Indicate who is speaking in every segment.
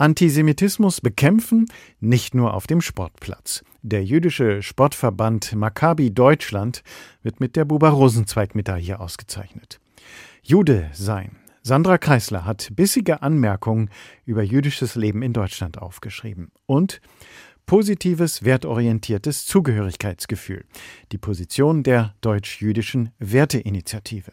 Speaker 1: Antisemitismus bekämpfen, nicht nur auf dem Sportplatz. Der jüdische Sportverband Maccabi Deutschland wird mit der Buber-Rosenzweig-Medaille ausgezeichnet. Jude sein. Sandra Kreisler hat bissige Anmerkungen über jüdisches Leben in Deutschland aufgeschrieben. Und positives, wertorientiertes Zugehörigkeitsgefühl. Die Position der deutsch-jüdischen Werteinitiative.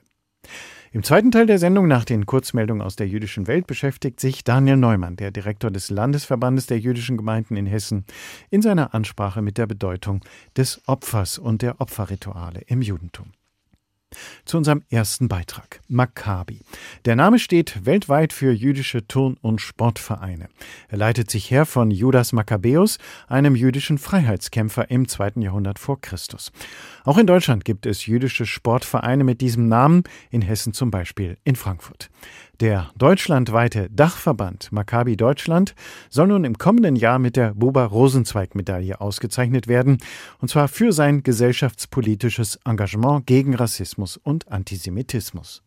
Speaker 1: Im zweiten Teil der Sendung nach den Kurzmeldungen aus der jüdischen Welt beschäftigt sich Daniel Neumann, der Direktor des Landesverbandes der jüdischen Gemeinden in Hessen, in seiner Ansprache mit der Bedeutung des Opfers und der Opferrituale im Judentum. Zu unserem ersten Beitrag. Maccabi. Der Name steht weltweit für jüdische Turn- und Sportvereine. Er leitet sich her von Judas Makkabäus, einem jüdischen Freiheitskämpfer im zweiten Jahrhundert vor Christus. Auch in Deutschland gibt es jüdische Sportvereine mit diesem Namen, in Hessen zum Beispiel in Frankfurt. Der deutschlandweite Dachverband Maccabi Deutschland soll nun im kommenden Jahr mit der Buber-Rosenzweig-Medaille ausgezeichnet werden, und zwar für sein gesellschaftspolitisches Engagement gegen Rassismus und Antisemitismus.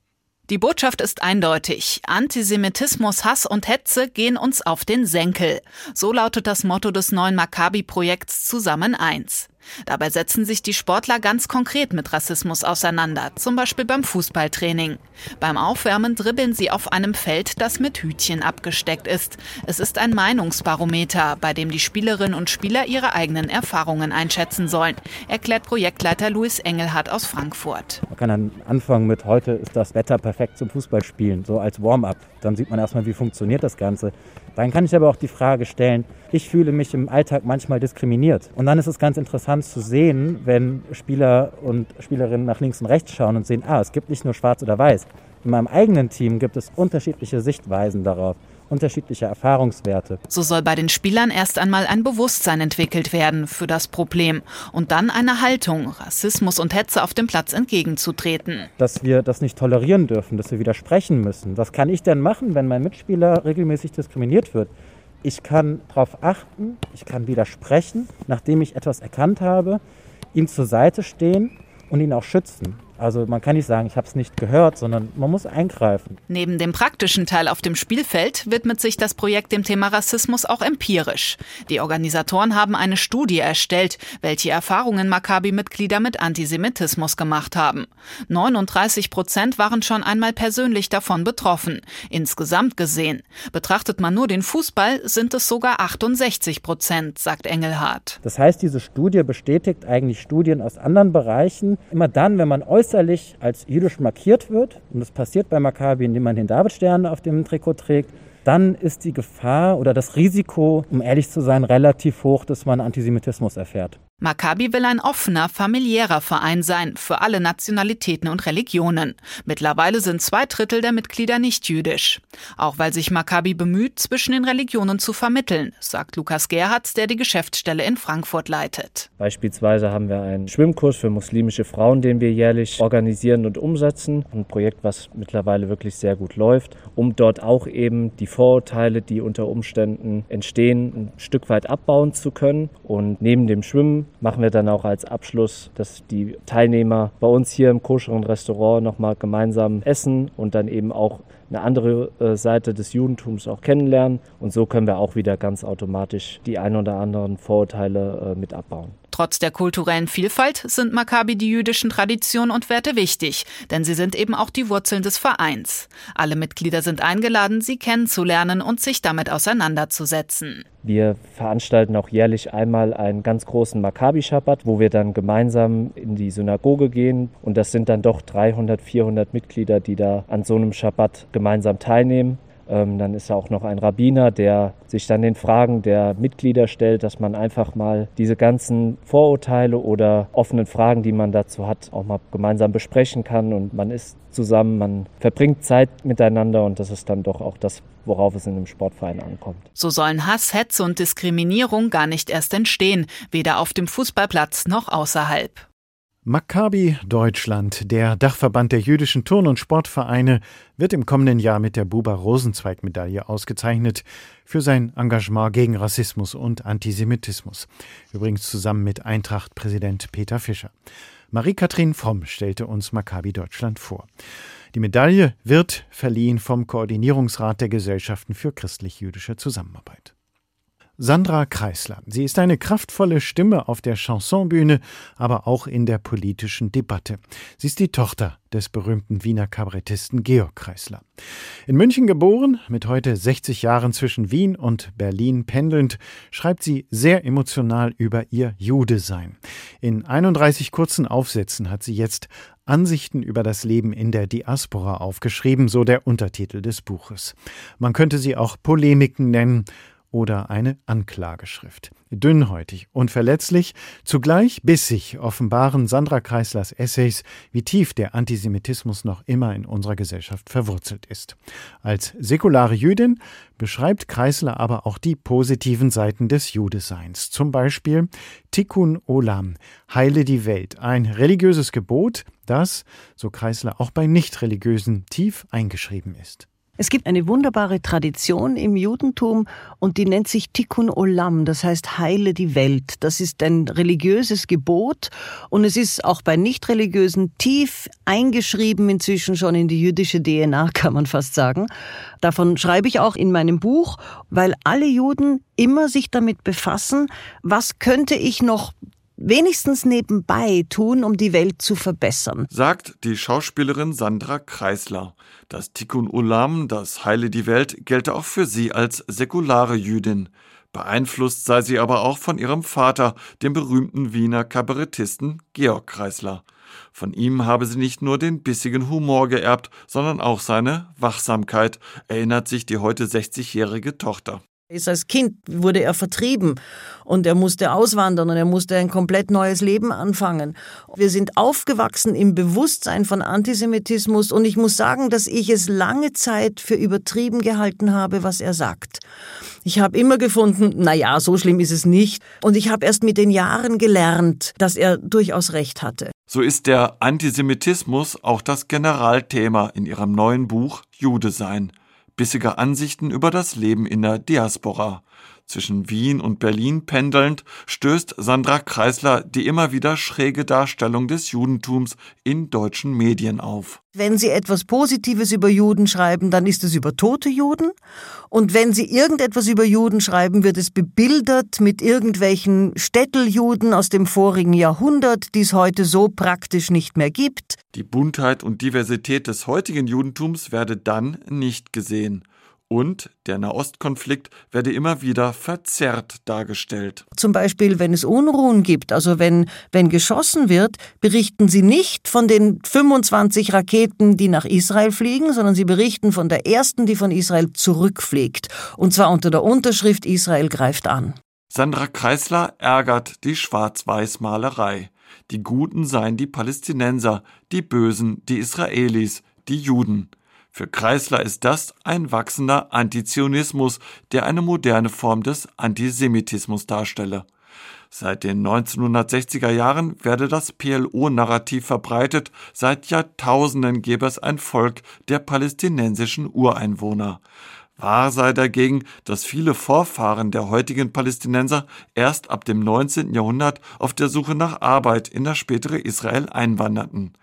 Speaker 2: Die Botschaft ist eindeutig. Antisemitismus, Hass und Hetze gehen uns auf den Senkel. So lautet das Motto des neuen Maccabi-Projekts Zusammen eins. Dabei setzen sich die Sportler ganz konkret mit Rassismus auseinander, zum Beispiel beim Fußballtraining. Beim Aufwärmen dribbeln sie auf einem Feld, das mit Hütchen abgesteckt ist. Es ist ein Meinungsbarometer, bei dem die Spielerinnen und Spieler ihre eigenen Erfahrungen einschätzen sollen, erklärt Projektleiter Luis Engelhardt aus Frankfurt.
Speaker 3: Man kann dann anfangen mit, heute ist das Wetter perfekt zum Fußballspielen, so als Warm-up. Dann sieht man erstmal, wie funktioniert das Ganze. Dann kann ich aber auch die Frage stellen, ich fühle mich im Alltag manchmal diskriminiert. Und dann ist es ganz interessant zu sehen, wenn Spieler und Spielerinnen nach links und rechts schauen und sehen, ah, es gibt nicht nur schwarz oder weiß. In meinem eigenen Team gibt es unterschiedliche Sichtweisen darauf unterschiedliche Erfahrungswerte.
Speaker 2: So soll bei den Spielern erst einmal ein Bewusstsein entwickelt werden für das Problem und dann eine Haltung, Rassismus und Hetze auf dem Platz entgegenzutreten.
Speaker 3: Dass wir das nicht tolerieren dürfen, dass wir widersprechen müssen. Was kann ich denn machen, wenn mein Mitspieler regelmäßig diskriminiert wird? Ich kann darauf achten, ich kann widersprechen, nachdem ich etwas erkannt habe, ihm zur Seite stehen und ihn auch schützen. Also man kann nicht sagen, ich habe es nicht gehört, sondern man muss eingreifen.
Speaker 2: Neben dem praktischen Teil auf dem Spielfeld widmet sich das Projekt dem Thema Rassismus auch empirisch. Die Organisatoren haben eine Studie erstellt, welche Erfahrungen Maccabi-Mitglieder mit Antisemitismus gemacht haben. 39 Prozent waren schon einmal persönlich davon betroffen. Insgesamt gesehen. Betrachtet man nur den Fußball, sind es sogar 68 Prozent, sagt Engelhardt.
Speaker 3: Das heißt, diese Studie bestätigt eigentlich Studien aus anderen Bereichen. Immer dann, wenn man äußert äußerlich als jüdisch markiert wird, und das passiert bei Maccabi, indem man den Davidstern auf dem Trikot trägt, dann ist die Gefahr oder das Risiko, um ehrlich zu sein, relativ hoch, dass man Antisemitismus erfährt.
Speaker 2: Maccabi will ein offener, familiärer Verein sein für alle Nationalitäten und Religionen. Mittlerweile sind zwei Drittel der Mitglieder nicht jüdisch. Auch weil sich Maccabi bemüht, zwischen den Religionen zu vermitteln, sagt Lukas Gerhardt, der die Geschäftsstelle in Frankfurt leitet.
Speaker 4: Beispielsweise haben wir einen Schwimmkurs für muslimische Frauen, den wir jährlich organisieren und umsetzen. Ein Projekt, was mittlerweile wirklich sehr gut läuft, um dort auch eben die Vorurteile, die unter Umständen entstehen, ein Stück weit abbauen zu können. Und neben dem Schwimmen machen wir dann auch als Abschluss, dass die Teilnehmer bei uns hier im koscheren Restaurant nochmal gemeinsam essen und dann eben auch eine andere äh, Seite des Judentums auch kennenlernen. Und so können wir auch wieder ganz automatisch die ein oder anderen Vorurteile äh, mit abbauen.
Speaker 2: Trotz der kulturellen Vielfalt sind Maccabi die jüdischen Traditionen und Werte wichtig, denn sie sind eben auch die Wurzeln des Vereins. Alle Mitglieder sind eingeladen, sie kennenzulernen und sich damit auseinanderzusetzen.
Speaker 4: Wir veranstalten auch jährlich einmal einen ganz großen Maccabi-Schabbat, wo wir dann gemeinsam in die Synagoge gehen. Und das sind dann doch 300, 400 Mitglieder, die da an so einem Schabbat gemeinsam teilnehmen. Ähm, dann ist auch noch ein Rabbiner, der sich dann den Fragen der Mitglieder stellt, dass man einfach mal diese ganzen Vorurteile oder offenen Fragen, die man dazu hat, auch mal gemeinsam besprechen kann. Und man ist zusammen, man verbringt Zeit miteinander und das ist dann doch auch das, worauf es in einem Sportverein ankommt.
Speaker 2: So sollen Hass, Hetze und Diskriminierung gar nicht erst entstehen, weder auf dem Fußballplatz noch außerhalb.
Speaker 1: Maccabi Deutschland, der Dachverband der jüdischen Turn- und Sportvereine, wird im kommenden Jahr mit der Buber-Rosenzweig-Medaille ausgezeichnet für sein Engagement gegen Rassismus und Antisemitismus. Übrigens zusammen mit Eintracht-Präsident Peter Fischer. Marie-Kathrin Fromm stellte uns Maccabi Deutschland vor. Die Medaille wird verliehen vom Koordinierungsrat der Gesellschaften für christlich-jüdische Zusammenarbeit. Sandra Kreisler. Sie ist eine kraftvolle Stimme auf der Chansonbühne, aber auch in der politischen Debatte. Sie ist die Tochter des berühmten Wiener Kabarettisten Georg Kreisler. In München geboren, mit heute 60 Jahren zwischen Wien und Berlin pendelnd, schreibt sie sehr emotional über ihr Jude-Sein. In 31 kurzen Aufsätzen hat sie jetzt Ansichten über das Leben in der Diaspora aufgeschrieben, so der Untertitel des Buches. Man könnte sie auch Polemiken nennen, oder eine Anklageschrift. Dünnhäutig und verletzlich, zugleich bissig offenbaren Sandra Kreislers Essays, wie tief der Antisemitismus noch immer in unserer Gesellschaft verwurzelt ist. Als säkulare Jüdin beschreibt Kreisler aber auch die positiven Seiten des Judeseins. Zum Beispiel Tikkun Olam, heile die Welt, ein religiöses Gebot, das, so Kreisler, auch bei Nichtreligiösen tief eingeschrieben ist.
Speaker 5: Es gibt eine wunderbare Tradition im Judentum und die nennt sich Tikkun Olam, das heißt heile die Welt. Das ist ein religiöses Gebot und es ist auch bei Nichtreligiösen tief eingeschrieben inzwischen schon in die jüdische DNA, kann man fast sagen. Davon schreibe ich auch in meinem Buch, weil alle Juden immer sich damit befassen, was könnte ich noch wenigstens nebenbei tun, um die Welt zu verbessern.
Speaker 6: Sagt die Schauspielerin Sandra Kreisler. Das Tikkun Olam, das Heile die Welt, gelte auch für sie als säkulare Jüdin. Beeinflusst sei sie aber auch von ihrem Vater, dem berühmten Wiener Kabarettisten Georg Kreisler. Von ihm habe sie nicht nur den bissigen Humor geerbt, sondern auch seine Wachsamkeit, erinnert sich die heute 60-jährige Tochter
Speaker 5: ist als Kind wurde er vertrieben und er musste auswandern und er musste ein komplett neues Leben anfangen. Wir sind aufgewachsen im Bewusstsein von Antisemitismus und ich muss sagen, dass ich es lange Zeit für übertrieben gehalten habe, was er sagt. Ich habe immer gefunden, na ja, so schlimm ist es nicht und ich habe erst mit den Jahren gelernt, dass er durchaus recht hatte.
Speaker 6: So ist der Antisemitismus auch das Generalthema in ihrem neuen Buch Jude sein bissige Ansichten über das Leben in der Diaspora. Zwischen Wien und Berlin pendelnd stößt Sandra Kreisler die immer wieder schräge Darstellung des Judentums in deutschen Medien auf.
Speaker 5: Wenn Sie etwas Positives über Juden schreiben, dann ist es über tote Juden. Und wenn Sie irgendetwas über Juden schreiben, wird es bebildert mit irgendwelchen Städteljuden aus dem vorigen Jahrhundert, die es heute so praktisch nicht mehr gibt.
Speaker 6: Die Buntheit und Diversität des heutigen Judentums werde dann nicht gesehen und der Nahostkonflikt werde immer wieder verzerrt dargestellt.
Speaker 5: Zum Beispiel, wenn es Unruhen gibt, also wenn, wenn geschossen wird, berichten sie nicht von den 25 Raketen, die nach Israel fliegen, sondern sie berichten von der ersten, die von Israel zurückfliegt. Und zwar unter der Unterschrift Israel greift an.
Speaker 6: Sandra Kreisler ärgert die Schwarz-Weiß-Malerei. Die Guten seien die Palästinenser, die Bösen die Israelis, die Juden. Für Kreisler ist das ein wachsender Antizionismus, der eine moderne Form des Antisemitismus darstelle. Seit den 1960er Jahren werde das PLO-Narrativ verbreitet, seit Jahrtausenden gäbe es ein Volk der palästinensischen Ureinwohner. Wahr sei dagegen, dass viele Vorfahren der heutigen Palästinenser erst ab dem 19. Jahrhundert auf der Suche nach Arbeit in das spätere Israel einwanderten.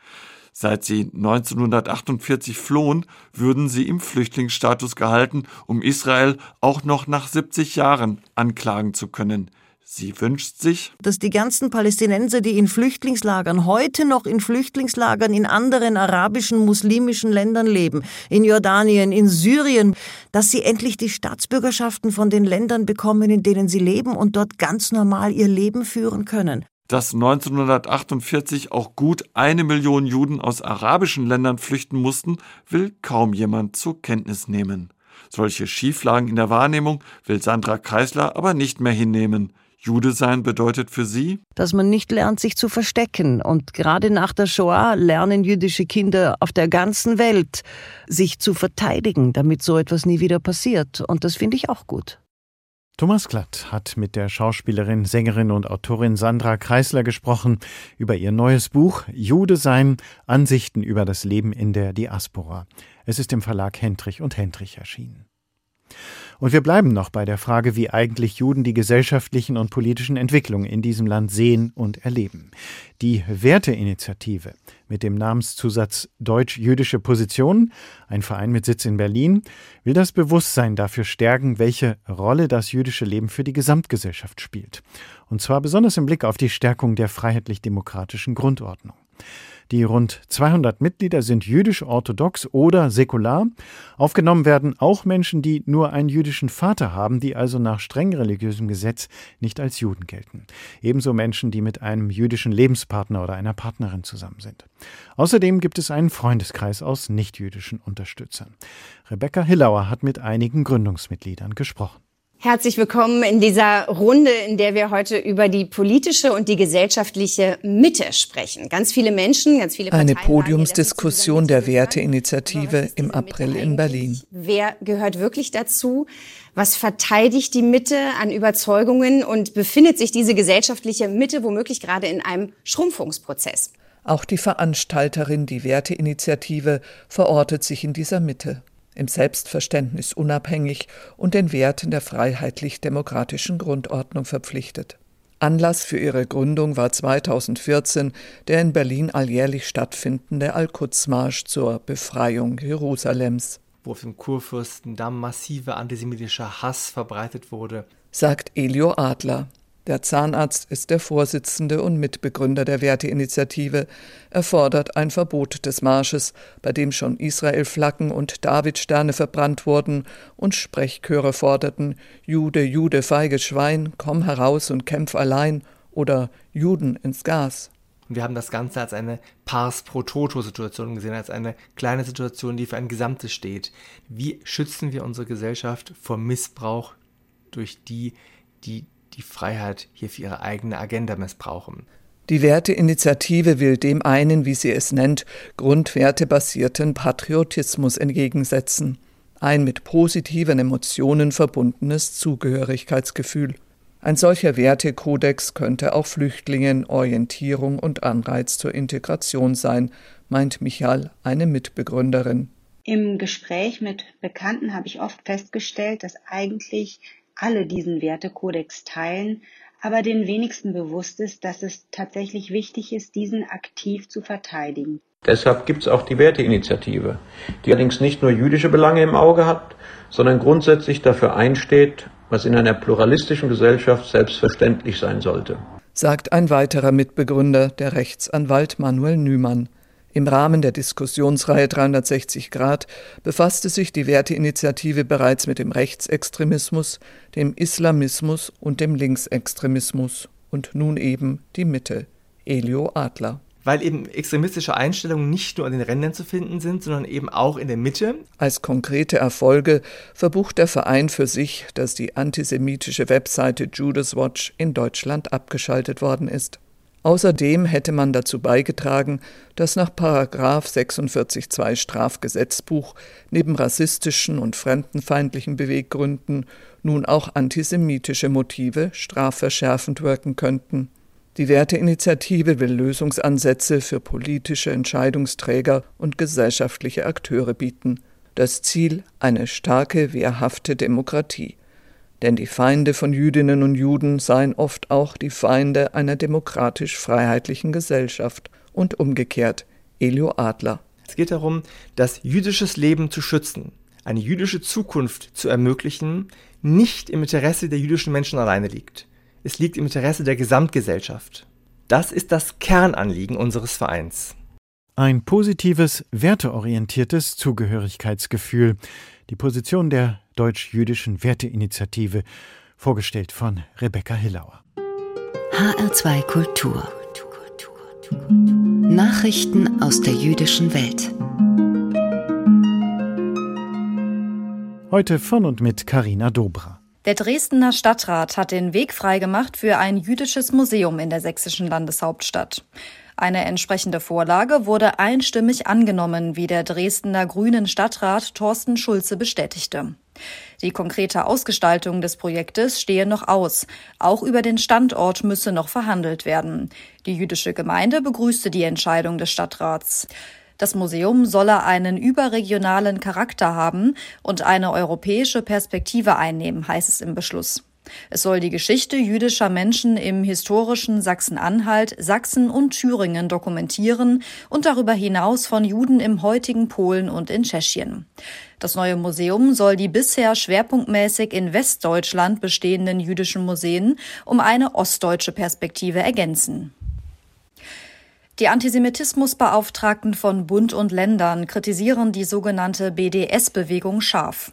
Speaker 6: Seit sie 1948 flohen, würden sie im Flüchtlingsstatus gehalten, um Israel auch noch nach 70 Jahren anklagen zu können. Sie wünscht sich,
Speaker 5: dass die ganzen Palästinenser, die in Flüchtlingslagern, heute noch in Flüchtlingslagern in anderen arabischen, muslimischen Ländern leben, in Jordanien, in Syrien, dass sie endlich die Staatsbürgerschaften von den Ländern bekommen, in denen sie leben und dort ganz normal ihr Leben führen können
Speaker 6: dass 1948 auch gut eine Million Juden aus arabischen Ländern flüchten mussten, will kaum jemand zur Kenntnis nehmen. Solche Schieflagen in der Wahrnehmung will Sandra Kreisler aber nicht mehr hinnehmen. Jude sein bedeutet für sie,
Speaker 5: dass man nicht lernt, sich zu verstecken. Und gerade nach der Shoah lernen jüdische Kinder auf der ganzen Welt, sich zu verteidigen, damit so etwas nie wieder passiert. Und das finde ich auch gut.
Speaker 1: Thomas Glatt hat mit der Schauspielerin, Sängerin und Autorin Sandra Kreisler gesprochen über ihr neues Buch Jude sein, Ansichten über das Leben in der Diaspora. Es ist im Verlag Hendrich und Hendrich erschienen. Und wir bleiben noch bei der Frage, wie eigentlich Juden die gesellschaftlichen und politischen Entwicklungen in diesem Land sehen und erleben. Die Werteinitiative mit dem Namenszusatz Deutsch-Jüdische Position, ein Verein mit Sitz in Berlin, will das Bewusstsein dafür stärken, welche Rolle das jüdische Leben für die Gesamtgesellschaft spielt. Und zwar besonders im Blick auf die Stärkung der freiheitlich-demokratischen Grundordnung. Die rund 200 Mitglieder sind jüdisch-orthodox oder säkular. Aufgenommen werden auch Menschen, die nur einen jüdischen Vater haben, die also nach streng religiösem Gesetz nicht als Juden gelten. Ebenso Menschen, die mit einem jüdischen Lebenspartner oder einer Partnerin zusammen sind. Außerdem gibt es einen Freundeskreis aus nichtjüdischen Unterstützern. Rebecca Hillauer hat mit einigen Gründungsmitgliedern gesprochen.
Speaker 7: Herzlich willkommen in dieser Runde, in der wir heute über die politische und die gesellschaftliche Mitte sprechen. Ganz viele Menschen, ganz viele
Speaker 8: Parteien Eine Podiumsdiskussion der Werteinitiative im April in Berlin.
Speaker 7: Wer gehört wirklich dazu? Was verteidigt die Mitte an Überzeugungen und befindet sich diese gesellschaftliche Mitte womöglich gerade in einem Schrumpfungsprozess?
Speaker 8: Auch die Veranstalterin, die Werteinitiative, verortet sich in dieser Mitte im Selbstverständnis unabhängig und den Werten der freiheitlich-demokratischen Grundordnung verpflichtet. Anlass für ihre Gründung war 2014 der in Berlin alljährlich stattfindende Al-Quds-Marsch zur Befreiung Jerusalems.
Speaker 9: Wo auf dem Kurfürstendamm massiver antisemitischer Hass verbreitet wurde,
Speaker 8: sagt Elio Adler. Der Zahnarzt ist der Vorsitzende und Mitbegründer der Werteinitiative. Er fordert ein Verbot des Marsches, bei dem schon Israel-Flaggen und Davidsterne verbrannt wurden und Sprechchöre forderten: Jude, Jude, feiges Schwein, komm heraus und kämpf allein oder Juden ins Gas.
Speaker 9: wir haben das Ganze als eine Pars pro Toto-Situation gesehen, als eine kleine Situation, die für ein Gesamtes steht. Wie schützen wir unsere Gesellschaft vor Missbrauch durch die, die die Freiheit hier für ihre eigene Agenda missbrauchen.
Speaker 8: Die Werteinitiative will dem einen, wie sie es nennt, grundwertebasierten Patriotismus entgegensetzen. Ein mit positiven Emotionen verbundenes Zugehörigkeitsgefühl. Ein solcher Wertekodex könnte auch Flüchtlingen Orientierung und Anreiz zur Integration sein, meint Michal, eine Mitbegründerin.
Speaker 10: Im Gespräch mit Bekannten habe ich oft festgestellt, dass eigentlich alle diesen Wertekodex teilen, aber den wenigsten bewusst ist, dass es tatsächlich wichtig ist, diesen aktiv zu verteidigen.
Speaker 11: Deshalb gibt es auch die Werteinitiative, die allerdings nicht nur jüdische Belange im Auge hat, sondern grundsätzlich dafür einsteht, was in einer pluralistischen Gesellschaft selbstverständlich sein sollte.
Speaker 8: Sagt ein weiterer Mitbegründer, der Rechtsanwalt Manuel Nümann. Im Rahmen der Diskussionsreihe 360 Grad befasste sich die Werteinitiative bereits mit dem Rechtsextremismus, dem Islamismus und dem Linksextremismus und nun eben die Mitte. Elio Adler
Speaker 9: weil eben extremistische Einstellungen nicht nur an den Rändern zu finden sind, sondern eben auch in der Mitte.
Speaker 8: Als konkrete Erfolge verbucht der Verein für sich, dass die antisemitische Webseite Judas Watch in Deutschland abgeschaltet worden ist. Außerdem hätte man dazu beigetragen, dass nach 46.2 Strafgesetzbuch neben rassistischen und fremdenfeindlichen Beweggründen nun auch antisemitische Motive strafverschärfend wirken könnten. Die Werteinitiative will Lösungsansätze für politische Entscheidungsträger und gesellschaftliche Akteure bieten. Das Ziel eine starke, wehrhafte Demokratie denn die Feinde von Jüdinnen und Juden seien oft auch die Feinde einer demokratisch-freiheitlichen Gesellschaft und umgekehrt. Elio Adler.
Speaker 9: Es geht darum, das jüdisches Leben zu schützen, eine jüdische Zukunft zu ermöglichen, nicht im Interesse der jüdischen Menschen alleine liegt. Es liegt im Interesse der Gesamtgesellschaft. Das ist das Kernanliegen unseres Vereins.
Speaker 1: Ein positives, werteorientiertes Zugehörigkeitsgefühl. Die Position der deutsch-jüdischen Werteinitiative, vorgestellt von Rebecca Hillauer.
Speaker 12: HR2 Kultur. Nachrichten aus der jüdischen Welt.
Speaker 1: Heute von und mit Karina Dobra.
Speaker 13: Der Dresdner Stadtrat hat den Weg freigemacht für ein jüdisches Museum in der sächsischen Landeshauptstadt. Eine entsprechende Vorlage wurde einstimmig angenommen, wie der Dresdner Grünen Stadtrat Thorsten Schulze bestätigte. Die konkrete Ausgestaltung des Projektes stehe noch aus. Auch über den Standort müsse noch verhandelt werden. Die jüdische Gemeinde begrüßte die Entscheidung des Stadtrats. Das Museum solle einen überregionalen Charakter haben und eine europäische Perspektive einnehmen, heißt es im Beschluss. Es soll die Geschichte jüdischer Menschen im historischen Sachsen-Anhalt, Sachsen und Thüringen dokumentieren und darüber hinaus von Juden im heutigen Polen und in Tschechien. Das neue Museum soll die bisher schwerpunktmäßig in Westdeutschland bestehenden jüdischen Museen um eine ostdeutsche Perspektive ergänzen. Die Antisemitismusbeauftragten von Bund und Ländern kritisieren die sogenannte BDS-Bewegung scharf.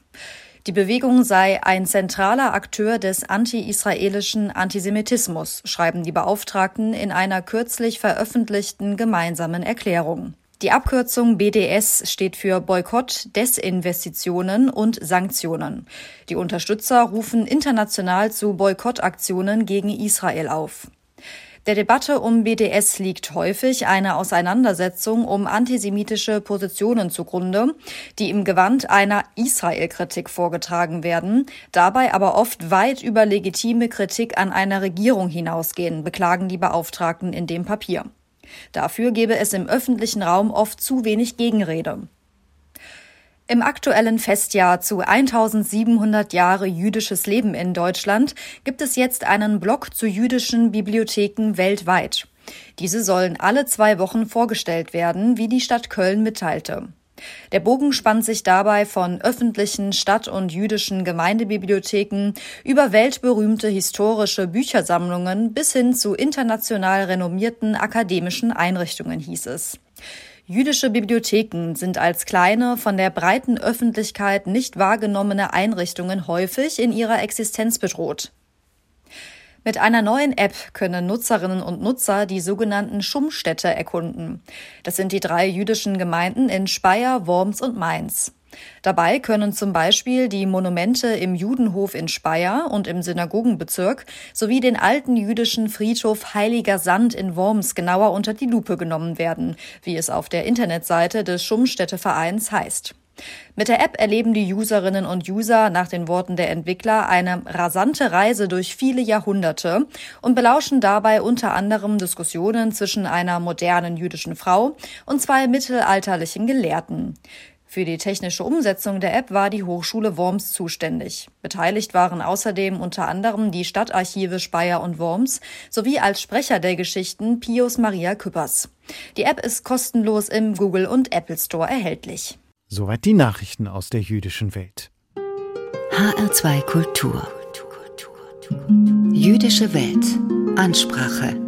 Speaker 13: Die Bewegung sei ein zentraler Akteur des anti-israelischen Antisemitismus, schreiben die Beauftragten in einer kürzlich veröffentlichten gemeinsamen Erklärung. Die Abkürzung BDS steht für Boykott, Desinvestitionen und Sanktionen. Die Unterstützer rufen international zu Boykottaktionen gegen Israel auf. Der Debatte um BDS liegt häufig eine Auseinandersetzung um antisemitische Positionen zugrunde, die im Gewand einer Israel-Kritik vorgetragen werden, dabei aber oft weit über legitime Kritik an einer Regierung hinausgehen, beklagen die Beauftragten in dem Papier. Dafür gebe es im öffentlichen Raum oft zu wenig Gegenrede. Im aktuellen Festjahr zu 1700 Jahre jüdisches Leben in Deutschland gibt es jetzt einen Blog zu jüdischen Bibliotheken weltweit. Diese sollen alle zwei Wochen vorgestellt werden, wie die Stadt Köln mitteilte. Der Bogen spannt sich dabei von öffentlichen Stadt- und jüdischen Gemeindebibliotheken über weltberühmte historische Büchersammlungen bis hin zu international renommierten akademischen Einrichtungen, hieß es. Jüdische Bibliotheken sind als kleine, von der breiten Öffentlichkeit nicht wahrgenommene Einrichtungen häufig in ihrer Existenz bedroht. Mit einer neuen App können Nutzerinnen und Nutzer die sogenannten Schummstädte erkunden. Das sind die drei jüdischen Gemeinden in Speyer, Worms und Mainz. Dabei können zum Beispiel die Monumente im Judenhof in Speyer und im Synagogenbezirk sowie den alten jüdischen Friedhof Heiliger Sand in Worms genauer unter die Lupe genommen werden, wie es auf der Internetseite des Schummstädtevereins heißt. Mit der App erleben die Userinnen und User nach den Worten der Entwickler eine rasante Reise durch viele Jahrhunderte und belauschen dabei unter anderem Diskussionen zwischen einer modernen jüdischen Frau und zwei mittelalterlichen Gelehrten. Für die technische Umsetzung der App war die Hochschule Worms zuständig. Beteiligt waren außerdem unter anderem die Stadtarchive Speyer und Worms sowie als Sprecher der Geschichten Pius Maria Küppers. Die App ist kostenlos im Google und Apple Store erhältlich.
Speaker 1: Soweit die Nachrichten aus der jüdischen Welt.
Speaker 12: HR2 Kultur. Jüdische Welt. Ansprache.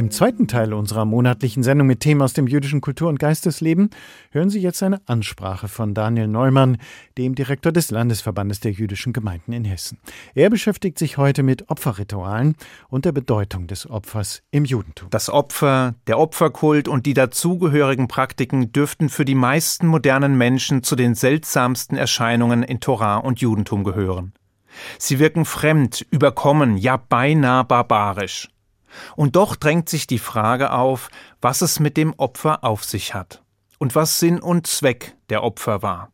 Speaker 1: Im zweiten Teil unserer monatlichen Sendung mit Themen aus dem jüdischen Kultur- und Geistesleben hören Sie jetzt eine Ansprache von Daniel Neumann, dem Direktor des Landesverbandes der jüdischen Gemeinden in Hessen. Er beschäftigt sich heute mit Opferritualen und der Bedeutung des Opfers im Judentum.
Speaker 14: Das Opfer, der Opferkult und die dazugehörigen Praktiken dürften für die meisten modernen Menschen zu den seltsamsten Erscheinungen in Torah und Judentum gehören. Sie wirken fremd, überkommen, ja beinahe barbarisch. Und doch drängt sich die Frage auf, was es mit dem Opfer auf sich hat und was Sinn und Zweck der Opfer war.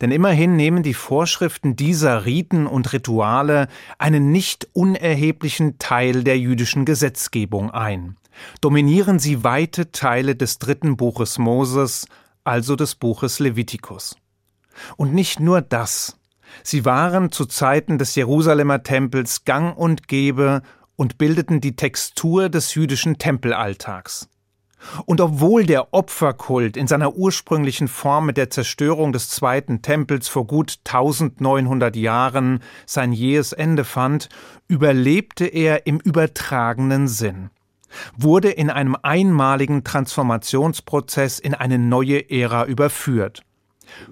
Speaker 14: Denn immerhin nehmen die Vorschriften dieser Riten und Rituale einen nicht unerheblichen Teil der jüdischen Gesetzgebung ein. Dominieren sie weite Teile des dritten Buches Moses, also des Buches Levitikus. Und nicht nur das. Sie waren zu Zeiten des Jerusalemer Tempels gang und gäbe und bildeten die Textur des jüdischen Tempelalltags. Und obwohl der Opferkult in seiner ursprünglichen Form mit der Zerstörung des zweiten Tempels vor gut 1900 Jahren sein jähes Ende fand, überlebte er im übertragenen Sinn, wurde in einem einmaligen Transformationsprozess in eine neue Ära überführt,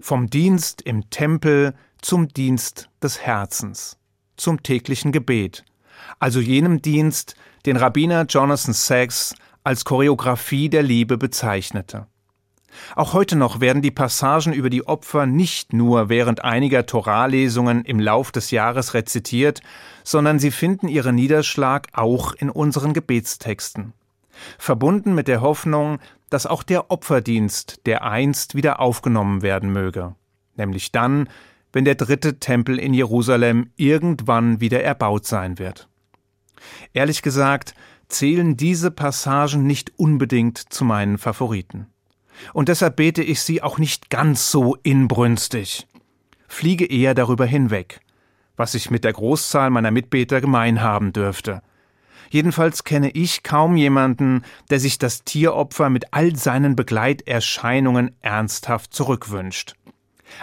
Speaker 14: vom Dienst im Tempel zum Dienst des Herzens, zum täglichen Gebet, also jenem Dienst, den Rabbiner Jonathan Sachs als Choreografie der Liebe bezeichnete. Auch heute noch werden die Passagen über die Opfer nicht nur während einiger Toralesungen im Lauf des Jahres rezitiert, sondern sie finden ihren Niederschlag auch in unseren Gebetstexten. Verbunden mit der Hoffnung, dass auch der Opferdienst dereinst wieder aufgenommen werden möge, nämlich dann, wenn der dritte Tempel in Jerusalem irgendwann wieder erbaut sein wird. Ehrlich gesagt, zählen diese Passagen nicht unbedingt zu meinen Favoriten. Und deshalb bete ich sie auch nicht ganz so inbrünstig. Fliege eher darüber hinweg, was ich mit der Großzahl meiner Mitbeter gemein haben dürfte. Jedenfalls kenne ich kaum jemanden, der sich das Tieropfer mit all seinen Begleiterscheinungen ernsthaft zurückwünscht.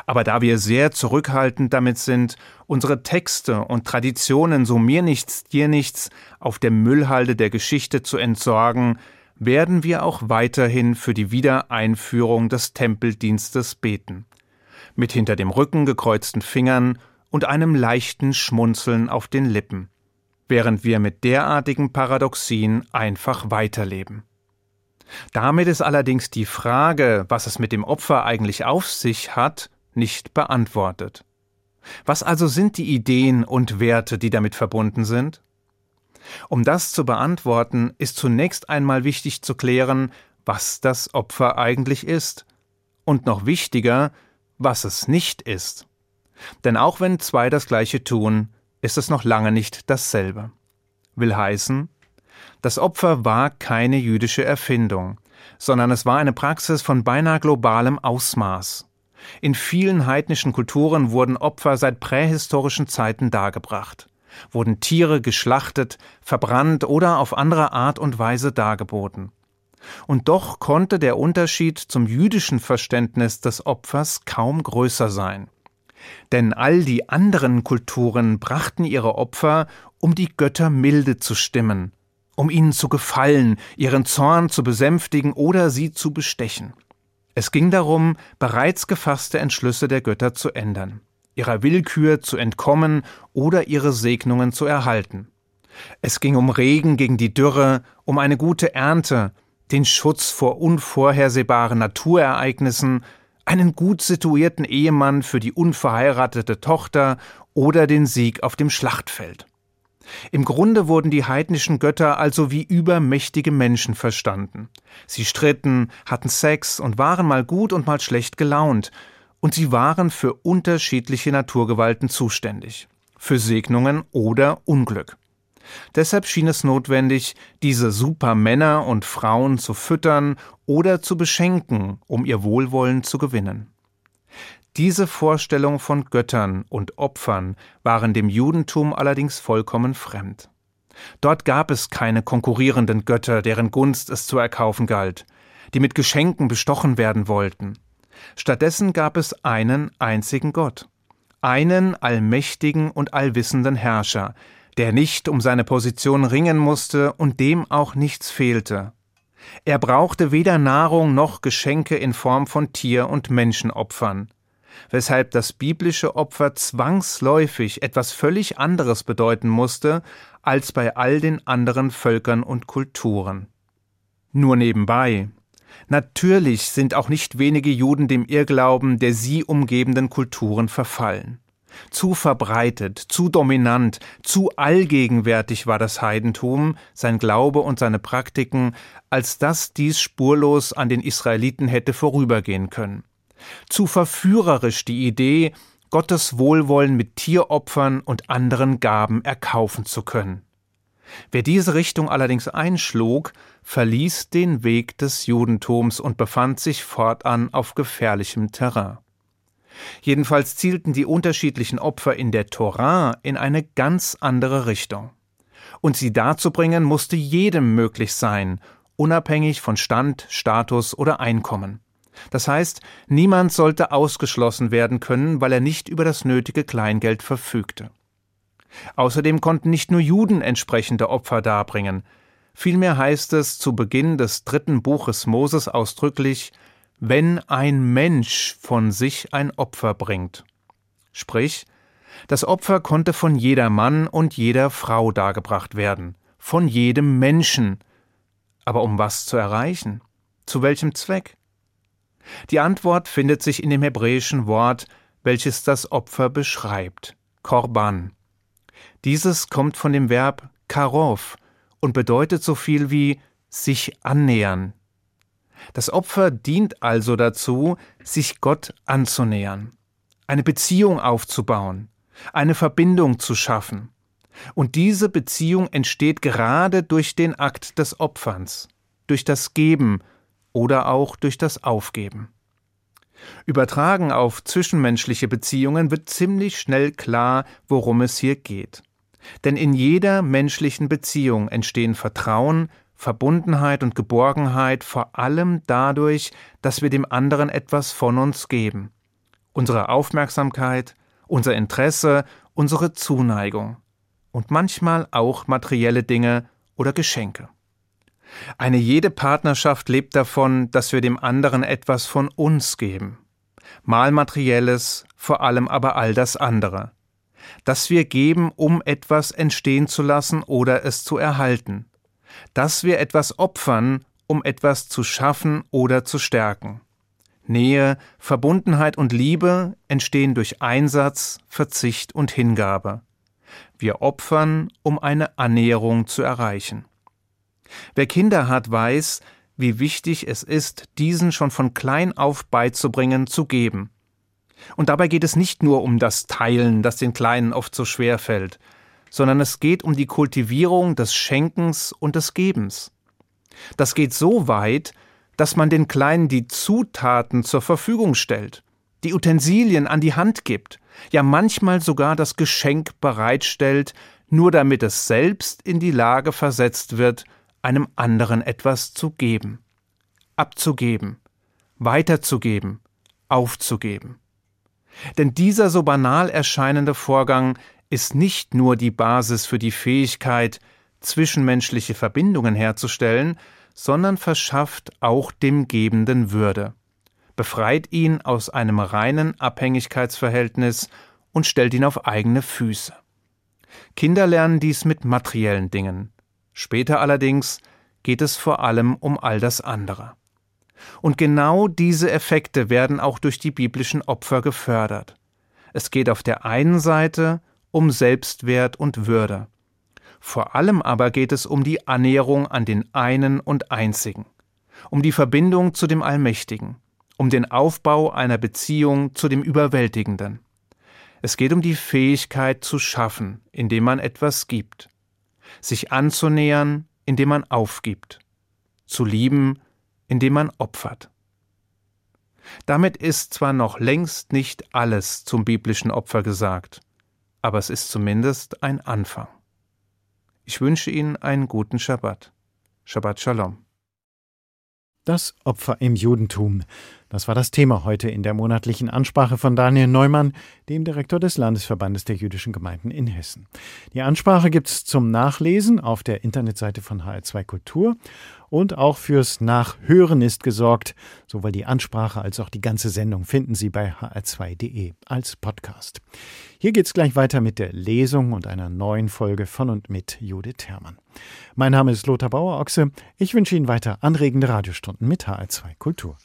Speaker 14: Aber da wir sehr zurückhaltend damit sind, unsere Texte und Traditionen so mir nichts, dir nichts auf der Müllhalde der Geschichte zu entsorgen, werden wir auch weiterhin für die Wiedereinführung des Tempeldienstes beten. Mit hinter dem Rücken gekreuzten Fingern und einem leichten Schmunzeln auf den Lippen, während wir mit derartigen Paradoxien einfach weiterleben. Damit ist allerdings die Frage, was es mit dem Opfer eigentlich auf sich hat, nicht beantwortet. Was also sind die Ideen und Werte, die damit verbunden sind? Um das zu beantworten, ist zunächst einmal wichtig zu klären, was das Opfer eigentlich ist. Und noch wichtiger, was es nicht ist. Denn auch wenn zwei das gleiche tun, ist es noch lange nicht dasselbe. Will heißen, das Opfer war keine jüdische Erfindung, sondern es war eine Praxis von beinahe globalem Ausmaß. In vielen heidnischen Kulturen wurden Opfer seit prähistorischen Zeiten dargebracht wurden Tiere geschlachtet, verbrannt oder auf andere Art und Weise dargeboten. Und doch konnte der Unterschied zum jüdischen Verständnis des Opfers kaum größer sein. Denn all die anderen Kulturen brachten ihre Opfer, um die Götter milde zu stimmen, um ihnen zu gefallen, ihren Zorn zu besänftigen oder sie zu bestechen. Es ging darum, bereits gefasste Entschlüsse der Götter zu ändern ihrer Willkür zu entkommen oder ihre Segnungen zu erhalten. Es ging um Regen gegen die Dürre, um eine gute Ernte, den Schutz vor unvorhersehbaren Naturereignissen, einen gut situierten Ehemann für die unverheiratete Tochter oder den Sieg auf dem Schlachtfeld. Im Grunde wurden die heidnischen Götter also wie übermächtige Menschen verstanden. Sie stritten, hatten Sex und waren mal gut und mal schlecht gelaunt, und sie waren für unterschiedliche Naturgewalten zuständig, für Segnungen oder Unglück. Deshalb schien es notwendig, diese Supermänner und Frauen zu füttern oder zu beschenken, um ihr Wohlwollen zu gewinnen. Diese Vorstellung von Göttern und Opfern waren dem Judentum allerdings vollkommen fremd. Dort gab es keine konkurrierenden Götter, deren Gunst es zu erkaufen galt, die mit Geschenken bestochen werden wollten. Stattdessen gab es einen einzigen Gott, einen allmächtigen und allwissenden Herrscher, der nicht um seine Position ringen musste und dem auch nichts fehlte. Er brauchte weder Nahrung noch Geschenke in Form von Tier- und Menschenopfern, weshalb das biblische Opfer zwangsläufig etwas völlig anderes bedeuten musste als bei all den anderen Völkern und Kulturen. Nur nebenbei, Natürlich sind auch nicht wenige Juden dem Irrglauben der sie umgebenden Kulturen verfallen. Zu verbreitet, zu dominant, zu allgegenwärtig war das Heidentum, sein Glaube und seine Praktiken, als dass dies spurlos an den Israeliten hätte vorübergehen können. Zu verführerisch die Idee, Gottes Wohlwollen mit Tieropfern und anderen Gaben erkaufen zu können. Wer diese Richtung allerdings einschlug, verließ den Weg des Judentums und befand sich fortan auf gefährlichem Terrain. Jedenfalls zielten die unterschiedlichen Opfer in der Torah in eine ganz andere Richtung. Und sie darzubringen musste jedem möglich sein, unabhängig von Stand, Status oder Einkommen. Das heißt, niemand sollte ausgeschlossen werden können, weil er nicht über das nötige Kleingeld verfügte. Außerdem konnten nicht nur Juden entsprechende Opfer darbringen. Vielmehr heißt es zu Beginn des dritten Buches Moses ausdrücklich, wenn ein Mensch von sich ein Opfer bringt. Sprich, das Opfer konnte von jeder Mann und jeder Frau dargebracht werden, von jedem Menschen. Aber um was zu erreichen? Zu welchem Zweck? Die Antwort findet sich in dem hebräischen Wort, welches das Opfer beschreibt, Korban. Dieses kommt von dem Verb karov und bedeutet so viel wie sich annähern. Das Opfer dient also dazu, sich Gott anzunähern, eine Beziehung aufzubauen, eine Verbindung zu schaffen. Und diese Beziehung entsteht gerade durch den Akt des Opferns, durch das Geben oder auch durch das Aufgeben. Übertragen auf zwischenmenschliche Beziehungen wird ziemlich schnell klar, worum es hier geht. Denn in jeder menschlichen Beziehung entstehen Vertrauen, Verbundenheit und Geborgenheit vor allem dadurch, dass wir dem anderen etwas von uns geben. Unsere Aufmerksamkeit, unser Interesse, unsere Zuneigung und manchmal auch materielle Dinge oder Geschenke. Eine jede Partnerschaft lebt davon, dass wir dem anderen etwas von uns geben. Mal materielles, vor allem aber all das andere. Dass wir geben, um etwas entstehen zu lassen oder es zu erhalten. Dass wir etwas opfern, um etwas zu schaffen oder zu stärken. Nähe, Verbundenheit und Liebe entstehen durch Einsatz, Verzicht und Hingabe. Wir opfern, um eine Annäherung zu erreichen. Wer Kinder hat, weiß, wie wichtig es ist, diesen schon von klein auf beizubringen, zu geben. Und dabei geht es nicht nur um das Teilen, das den Kleinen oft so schwer fällt, sondern es geht um die Kultivierung des Schenkens und des Gebens. Das geht so weit, dass man den Kleinen die Zutaten zur Verfügung stellt, die Utensilien an die Hand gibt, ja manchmal sogar das Geschenk bereitstellt, nur damit es selbst in die Lage versetzt wird, einem anderen etwas zu geben, abzugeben, weiterzugeben, aufzugeben. Denn dieser so banal erscheinende Vorgang ist nicht nur die Basis für die Fähigkeit, zwischenmenschliche Verbindungen herzustellen, sondern verschafft auch dem Gebenden Würde, befreit ihn aus einem reinen Abhängigkeitsverhältnis und stellt ihn auf eigene Füße. Kinder lernen dies mit materiellen Dingen, Später allerdings geht es vor allem um all das andere. Und genau diese Effekte werden auch durch die biblischen Opfer gefördert. Es geht auf der einen Seite um Selbstwert und Würde. Vor allem aber geht es um die Annäherung an den einen und einzigen, um die Verbindung zu dem Allmächtigen, um den Aufbau einer Beziehung zu dem Überwältigenden. Es geht um die Fähigkeit zu schaffen, indem man etwas gibt sich anzunähern, indem man aufgibt, zu lieben, indem man opfert. Damit ist zwar noch längst nicht alles zum biblischen Opfer gesagt, aber es ist zumindest ein Anfang. Ich wünsche Ihnen einen guten Schabbat. Shabbat Shalom.
Speaker 1: Das Opfer im Judentum. Das war das Thema heute in der monatlichen Ansprache von Daniel Neumann, dem Direktor des Landesverbandes der jüdischen Gemeinden in Hessen. Die Ansprache gibt es zum Nachlesen auf der Internetseite von HR2 Kultur und auch fürs Nachhören ist gesorgt. Sowohl die Ansprache als auch die ganze Sendung finden Sie bei hr2.de als Podcast. Hier geht's gleich weiter mit der Lesung und einer neuen Folge von und mit Judith Herrmann. Mein Name ist Lothar Bauer-Ochse. Ich wünsche Ihnen weiter anregende Radiostunden mit HR2 Kultur.